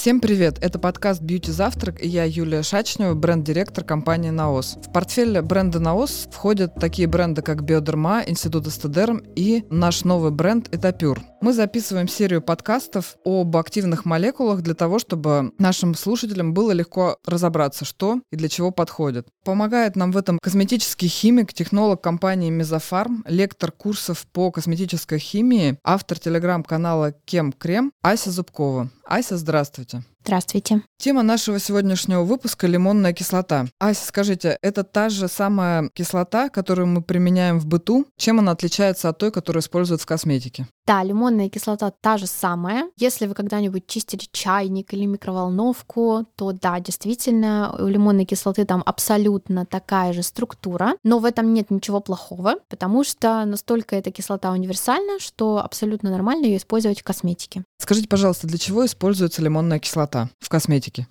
Всем привет! Это подкаст «Бьюти Завтрак» и я Юлия Шачнева, бренд-директор компании «Наос». В портфель бренда «Наос» входят такие бренды, как «Биодерма», «Институт Эстедерм» и наш новый бренд «Этапюр». Мы записываем серию подкастов об активных молекулах для того, чтобы нашим слушателям было легко разобраться, что и для чего подходит. Помогает нам в этом косметический химик, технолог компании «Мезофарм», лектор курсов по косметической химии, автор телеграм-канала «Кем Крем» Ася Зубкова. Ася, здравствуйте. Здравствуйте. Тема нашего сегодняшнего выпуска – лимонная кислота. Ася, скажите, это та же самая кислота, которую мы применяем в быту? Чем она отличается от той, которую используют в косметике? Да, лимонная кислота та же самая. Если вы когда-нибудь чистили чайник или микроволновку, то да, действительно, у лимонной кислоты там абсолютно такая же структура, но в этом нет ничего плохого, потому что настолько эта кислота универсальна, что абсолютно нормально ее использовать в косметике. Скажите, пожалуйста, для чего используется лимонная кислота в косметике?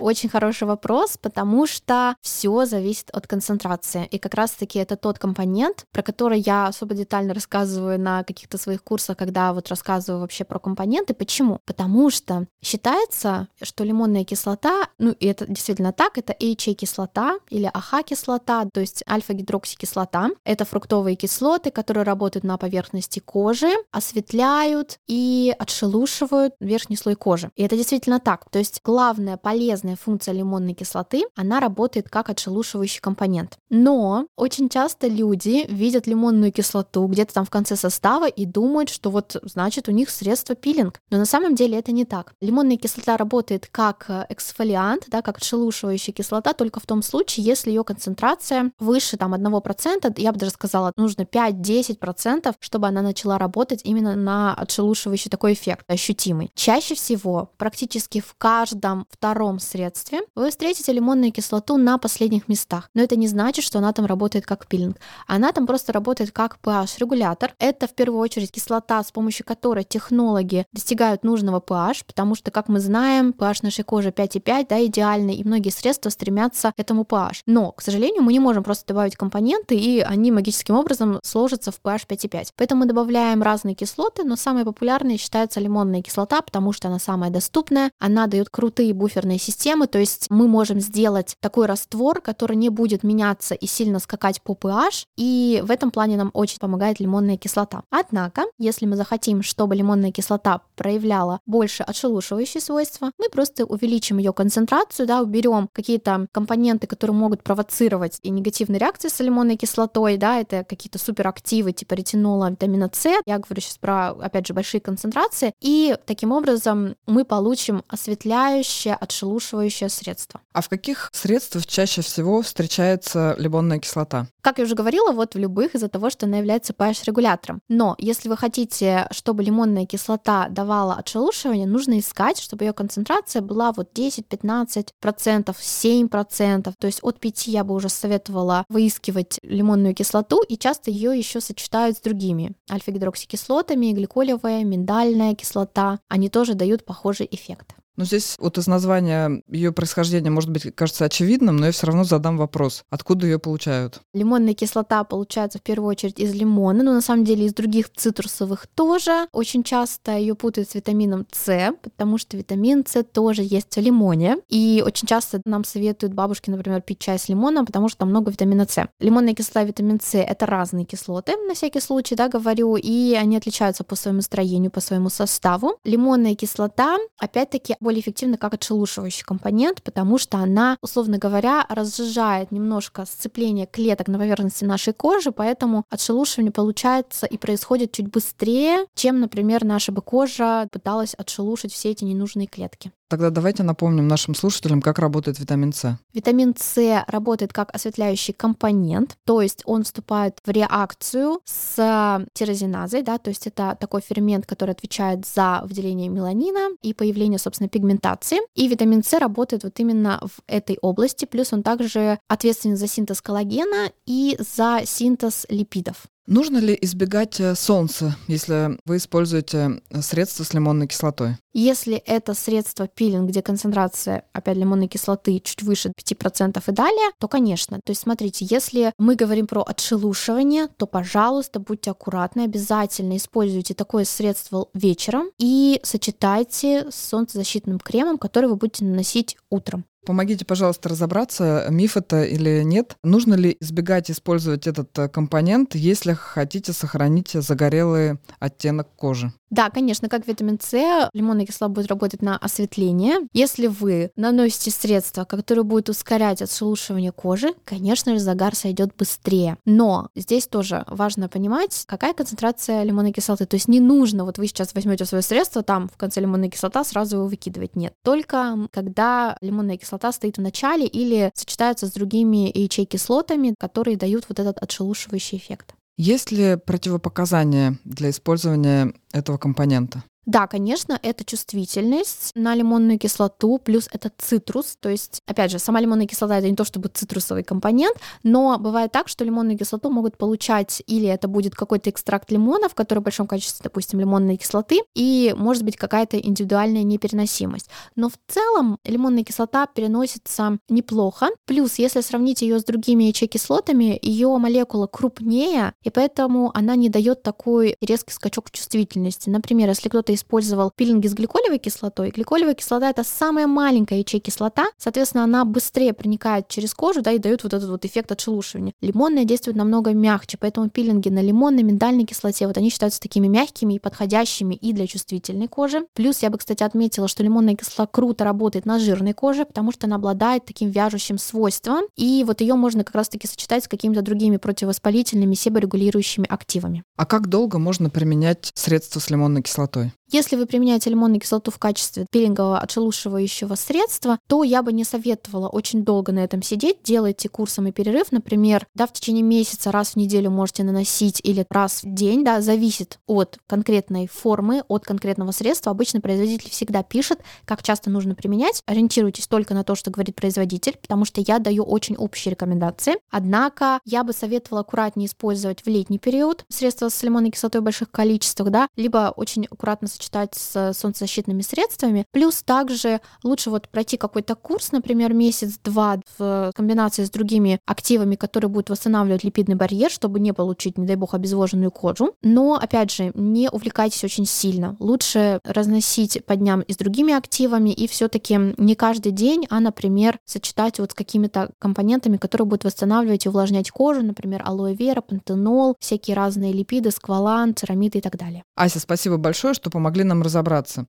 Очень хороший вопрос, потому что все зависит от концентрации. И как раз-таки это тот компонент, про который я особо детально рассказываю на каких-то своих курсах, когда вот рассказываю вообще про компоненты. Почему? Потому что считается, что лимонная кислота, ну и это действительно так, это HA-кислота или АХ-кислота, то есть альфа-гидроксикислота. Это фруктовые кислоты, которые работают на поверхности кожи, осветляют и отшелушивают верхний слой кожи. И это действительно так. То есть главная полезная функция лимонной кислоты, она работает как отшелушивающий компонент. Но очень часто люди видят лимонную кислоту где-то там в конце состава и думают, что вот значит у них средство пилинг. Но на самом деле это не так. Лимонная кислота работает как э, эксфолиант, да, как отшелушивающая кислота, только в том случае, если ее концентрация выше там 1%, я бы даже сказала, нужно 5-10%, чтобы она начала работать именно на отшелушивающий такой эффект, ощутимый. Чаще всего, практически в каждом втором втором средстве вы встретите лимонную кислоту на последних местах. Но это не значит, что она там работает как пилинг. Она там просто работает как pH-регулятор. Это в первую очередь кислота, с помощью которой технологи достигают нужного pH, потому что, как мы знаем, pH нашей кожи 5,5, да, идеальный, и многие средства стремятся к этому pH. Но, к сожалению, мы не можем просто добавить компоненты, и они магическим образом сложатся в pH 5,5. Поэтому мы добавляем разные кислоты, но самой популярной считается лимонная кислота, потому что она самая доступная, она дает крутые буферные нервной системы, то есть мы можем сделать такой раствор, который не будет меняться и сильно скакать по pH, и в этом плане нам очень помогает лимонная кислота. Однако, если мы захотим, чтобы лимонная кислота проявляла больше отшелушивающие свойства, мы просто увеличим ее концентрацию, да, уберем какие-то компоненты, которые могут провоцировать и негативные реакции с лимонной кислотой, да, это какие-то суперактивы типа ретинола, витамина С, я говорю сейчас про, опять же, большие концентрации, и таким образом мы получим осветляющее, отшелушивающее отшелушивающее средство. А в каких средствах чаще всего встречается лимонная кислота? Как я уже говорила, вот в любых из-за того, что она является pH-регулятором. Но если вы хотите, чтобы лимонная кислота давала отшелушивание, нужно искать, чтобы ее концентрация была вот 10-15%, 7%. То есть от 5 я бы уже советовала выискивать лимонную кислоту, и часто ее еще сочетают с другими альфа-гидроксикислотами, гликолевая, миндальная кислота. Они тоже дают похожий эффект. Ну, здесь вот из названия ее происхождения, может быть, кажется очевидным, но я все равно задам вопрос. Откуда ее получают? Лимонная кислота получается в первую очередь из лимона, но на самом деле из других цитрусовых тоже. Очень часто ее путают с витамином С, потому что витамин С тоже есть в лимоне. И очень часто нам советуют бабушки, например, пить чай с лимоном, потому что там много витамина С. Лимонная кислота, витамин С — это разные кислоты, на всякий случай, да, говорю, и они отличаются по своему строению, по своему составу. Лимонная кислота, опять-таки, более эффективна как отшелушивающий компонент, потому что она, условно говоря, разжижает немножко сцепление клеток на поверхности нашей кожи, поэтому отшелушивание получается и происходит чуть быстрее, чем, например, наша бы кожа пыталась отшелушить все эти ненужные клетки. Тогда давайте напомним нашим слушателям, как работает витамин С. Витамин С работает как осветляющий компонент, то есть он вступает в реакцию с тирозиназой, да, то есть это такой фермент, который отвечает за выделение меланина и появление, собственно, пигментации. И витамин С работает вот именно в этой области, плюс он также ответственен за синтез коллагена и за синтез липидов. Нужно ли избегать э, солнца, если вы используете э, средства с лимонной кислотой? Если это средство пилинг, где концентрация, опять лимонной кислоты чуть выше 5% и далее, то, конечно. То есть, смотрите, если мы говорим про отшелушивание, то, пожалуйста, будьте аккуратны, обязательно используйте такое средство вечером и сочетайте с солнцезащитным кремом, который вы будете наносить утром. Помогите, пожалуйста, разобраться, миф это или нет. Нужно ли избегать использовать этот э, компонент, если хотите сохранить загорелый оттенок кожи? Да, конечно, как витамин С, лимонная кислота будет работать на осветление. Если вы наносите средство, которое будет ускорять отшелушивание кожи, конечно же, загар сойдет быстрее. Но здесь тоже важно понимать, какая концентрация лимонной кислоты. То есть не нужно, вот вы сейчас возьмете свое средство, там в конце лимонная кислота, сразу его выкидывать. Нет. Только когда лимонная кислота стоит в начале или сочетается с другими HA-кислотами, которые дают вот этот отшелушивающий эффект. Есть ли противопоказания для использования этого компонента? Да, конечно, это чувствительность на лимонную кислоту, плюс это цитрус. То есть, опять же, сама лимонная кислота это не то чтобы цитрусовый компонент, но бывает так, что лимонную кислоту могут получать или это будет какой-то экстракт лимона, в который в большом количестве, допустим, лимонной кислоты, и может быть какая-то индивидуальная непереносимость. Но в целом лимонная кислота переносится неплохо. Плюс, если сравнить ее с другими HA-кислотами, ее молекула крупнее, и поэтому она не дает такой резкий скачок чувствительности. Например, если кто-то использовал пилинги с гликолевой кислотой. Гликолевая кислота — это самая маленькая ячей-кислота, соответственно, она быстрее проникает через кожу, да, и дает вот этот вот эффект отшелушивания. Лимонная действует намного мягче, поэтому пилинги на лимонной, миндальной кислоте, вот они считаются такими мягкими и подходящими и для чувствительной кожи. Плюс я бы, кстати, отметила, что лимонная кислота круто работает на жирной коже, потому что она обладает таким вяжущим свойством, и вот ее можно как раз-таки сочетать с какими-то другими противовоспалительными, себорегулирующими активами. А как долго можно применять средства с лимонной кислотой? Если вы применяете лимонную кислоту в качестве пилингового отшелушивающего средства, то я бы не советовала очень долго на этом сидеть. Делайте курсом и перерыв, например, да, в течение месяца раз в неделю можете наносить или раз в день, да, зависит от конкретной формы, от конкретного средства. Обычно производитель всегда пишет, как часто нужно применять. Ориентируйтесь только на то, что говорит производитель, потому что я даю очень общие рекомендации. Однако я бы советовала аккуратнее использовать в летний период средства с лимонной кислотой в больших количествах, да, либо очень аккуратно сочетать с солнцезащитными средствами. Плюс также лучше вот пройти какой-то курс, например, месяц-два в комбинации с другими активами, которые будут восстанавливать липидный барьер, чтобы не получить, не дай бог, обезвоженную кожу. Но, опять же, не увлекайтесь очень сильно. Лучше разносить по дням и с другими активами, и все таки не каждый день, а, например, сочетать вот с какими-то компонентами, которые будут восстанавливать и увлажнять кожу, например, алоэ вера, пантенол, всякие разные липиды, сквалан, церамиды и так далее. Ася, спасибо большое, что помогли помогли нам разобраться.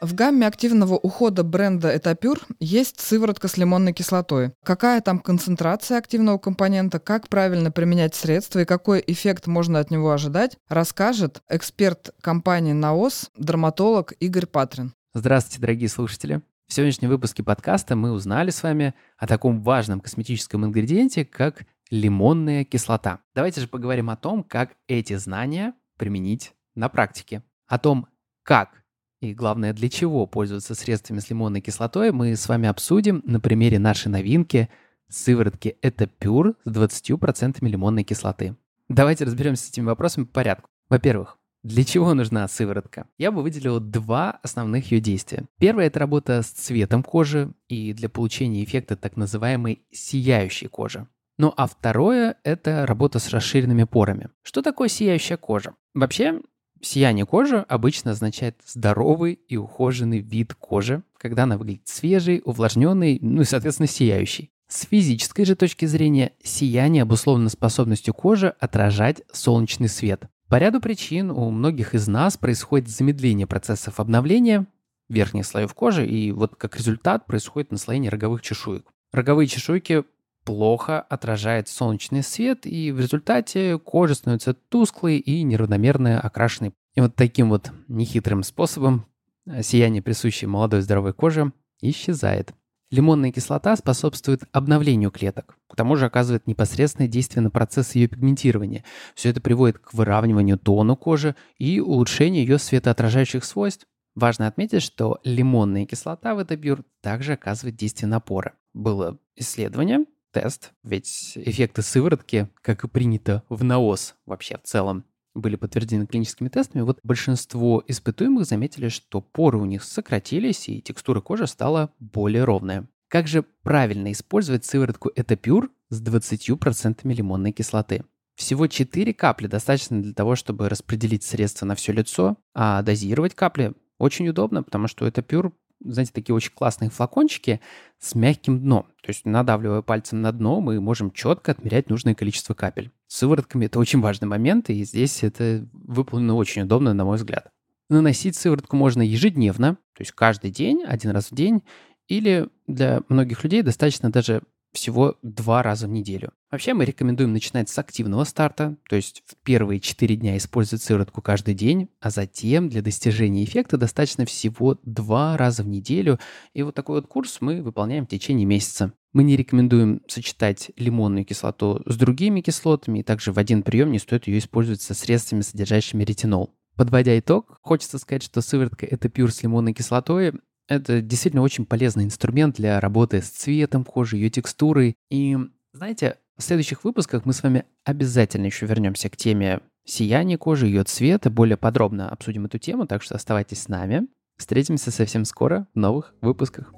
В гамме активного ухода бренда Этапюр есть сыворотка с лимонной кислотой. Какая там концентрация активного компонента, как правильно применять средства и какой эффект можно от него ожидать, расскажет эксперт компании «Наос», дерматолог Игорь Патрин. Здравствуйте, дорогие слушатели. В сегодняшнем выпуске подкаста мы узнали с вами о таком важном косметическом ингредиенте, как лимонная кислота. Давайте же поговорим о том, как эти знания применить на практике. О том, как и главное, для чего пользоваться средствами с лимонной кислотой, мы с вами обсудим на примере нашей новинки сыворотки Это Пюр с 20% лимонной кислоты. Давайте разберемся с этими вопросами по порядку. Во-первых, для чего нужна сыворотка? Я бы выделил два основных ее действия. Первое – это работа с цветом кожи и для получения эффекта так называемой сияющей кожи. Ну а второе – это работа с расширенными порами. Что такое сияющая кожа? Вообще, сияние кожи обычно означает здоровый и ухоженный вид кожи, когда она выглядит свежей, увлажненной, ну и, соответственно, сияющей. С физической же точки зрения, сияние обусловлено способностью кожи отражать солнечный свет. По ряду причин у многих из нас происходит замедление процессов обновления верхних слоев кожи, и вот как результат происходит наслоение роговых чешуек. Роговые чешуйки плохо отражает солнечный свет, и в результате кожа становится тусклой и неравномерно окрашенной. И вот таким вот нехитрым способом э, сияние, присущее молодой здоровой коже, исчезает. Лимонная кислота способствует обновлению клеток. К тому же оказывает непосредственное действие на процесс ее пигментирования. Все это приводит к выравниванию тона кожи и улучшению ее светоотражающих свойств. Важно отметить, что лимонная кислота в Этабюр также оказывает действие на поры. Было исследование, тест, ведь эффекты сыворотки, как и принято в НАОС вообще в целом, были подтверждены клиническими тестами, вот большинство испытуемых заметили, что поры у них сократились, и текстура кожи стала более ровная. Как же правильно использовать сыворотку Этапюр с 20% лимонной кислоты? Всего 4 капли достаточно для того, чтобы распределить средство на все лицо, а дозировать капли очень удобно, потому что Этапюр знаете, такие очень классные флакончики с мягким дном. То есть, надавливая пальцем на дно, мы можем четко отмерять нужное количество капель. С сыворотками это очень важный момент, и здесь это выполнено очень удобно, на мой взгляд. Наносить сыворотку можно ежедневно, то есть каждый день, один раз в день, или для многих людей достаточно даже всего два раза в неделю. Вообще мы рекомендуем начинать с активного старта, то есть в первые 4 дня использовать сыворотку каждый день, а затем для достижения эффекта достаточно всего два раза в неделю. И вот такой вот курс мы выполняем в течение месяца. Мы не рекомендуем сочетать лимонную кислоту с другими кислотами, и также в один прием не стоит ее использовать со средствами, содержащими ретинол. Подводя итог, хочется сказать, что сыворотка это пюр с лимонной кислотой это действительно очень полезный инструмент для работы с цветом кожи, ее текстурой. И знаете, в следующих выпусках мы с вами обязательно еще вернемся к теме сияния кожи, ее цвета, более подробно обсудим эту тему, так что оставайтесь с нами. Встретимся совсем скоро в новых выпусках.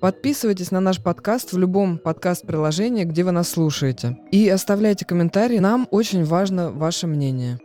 Подписывайтесь на наш подкаст в любом подкаст-приложении, где вы нас слушаете. И оставляйте комментарии. Нам очень важно ваше мнение.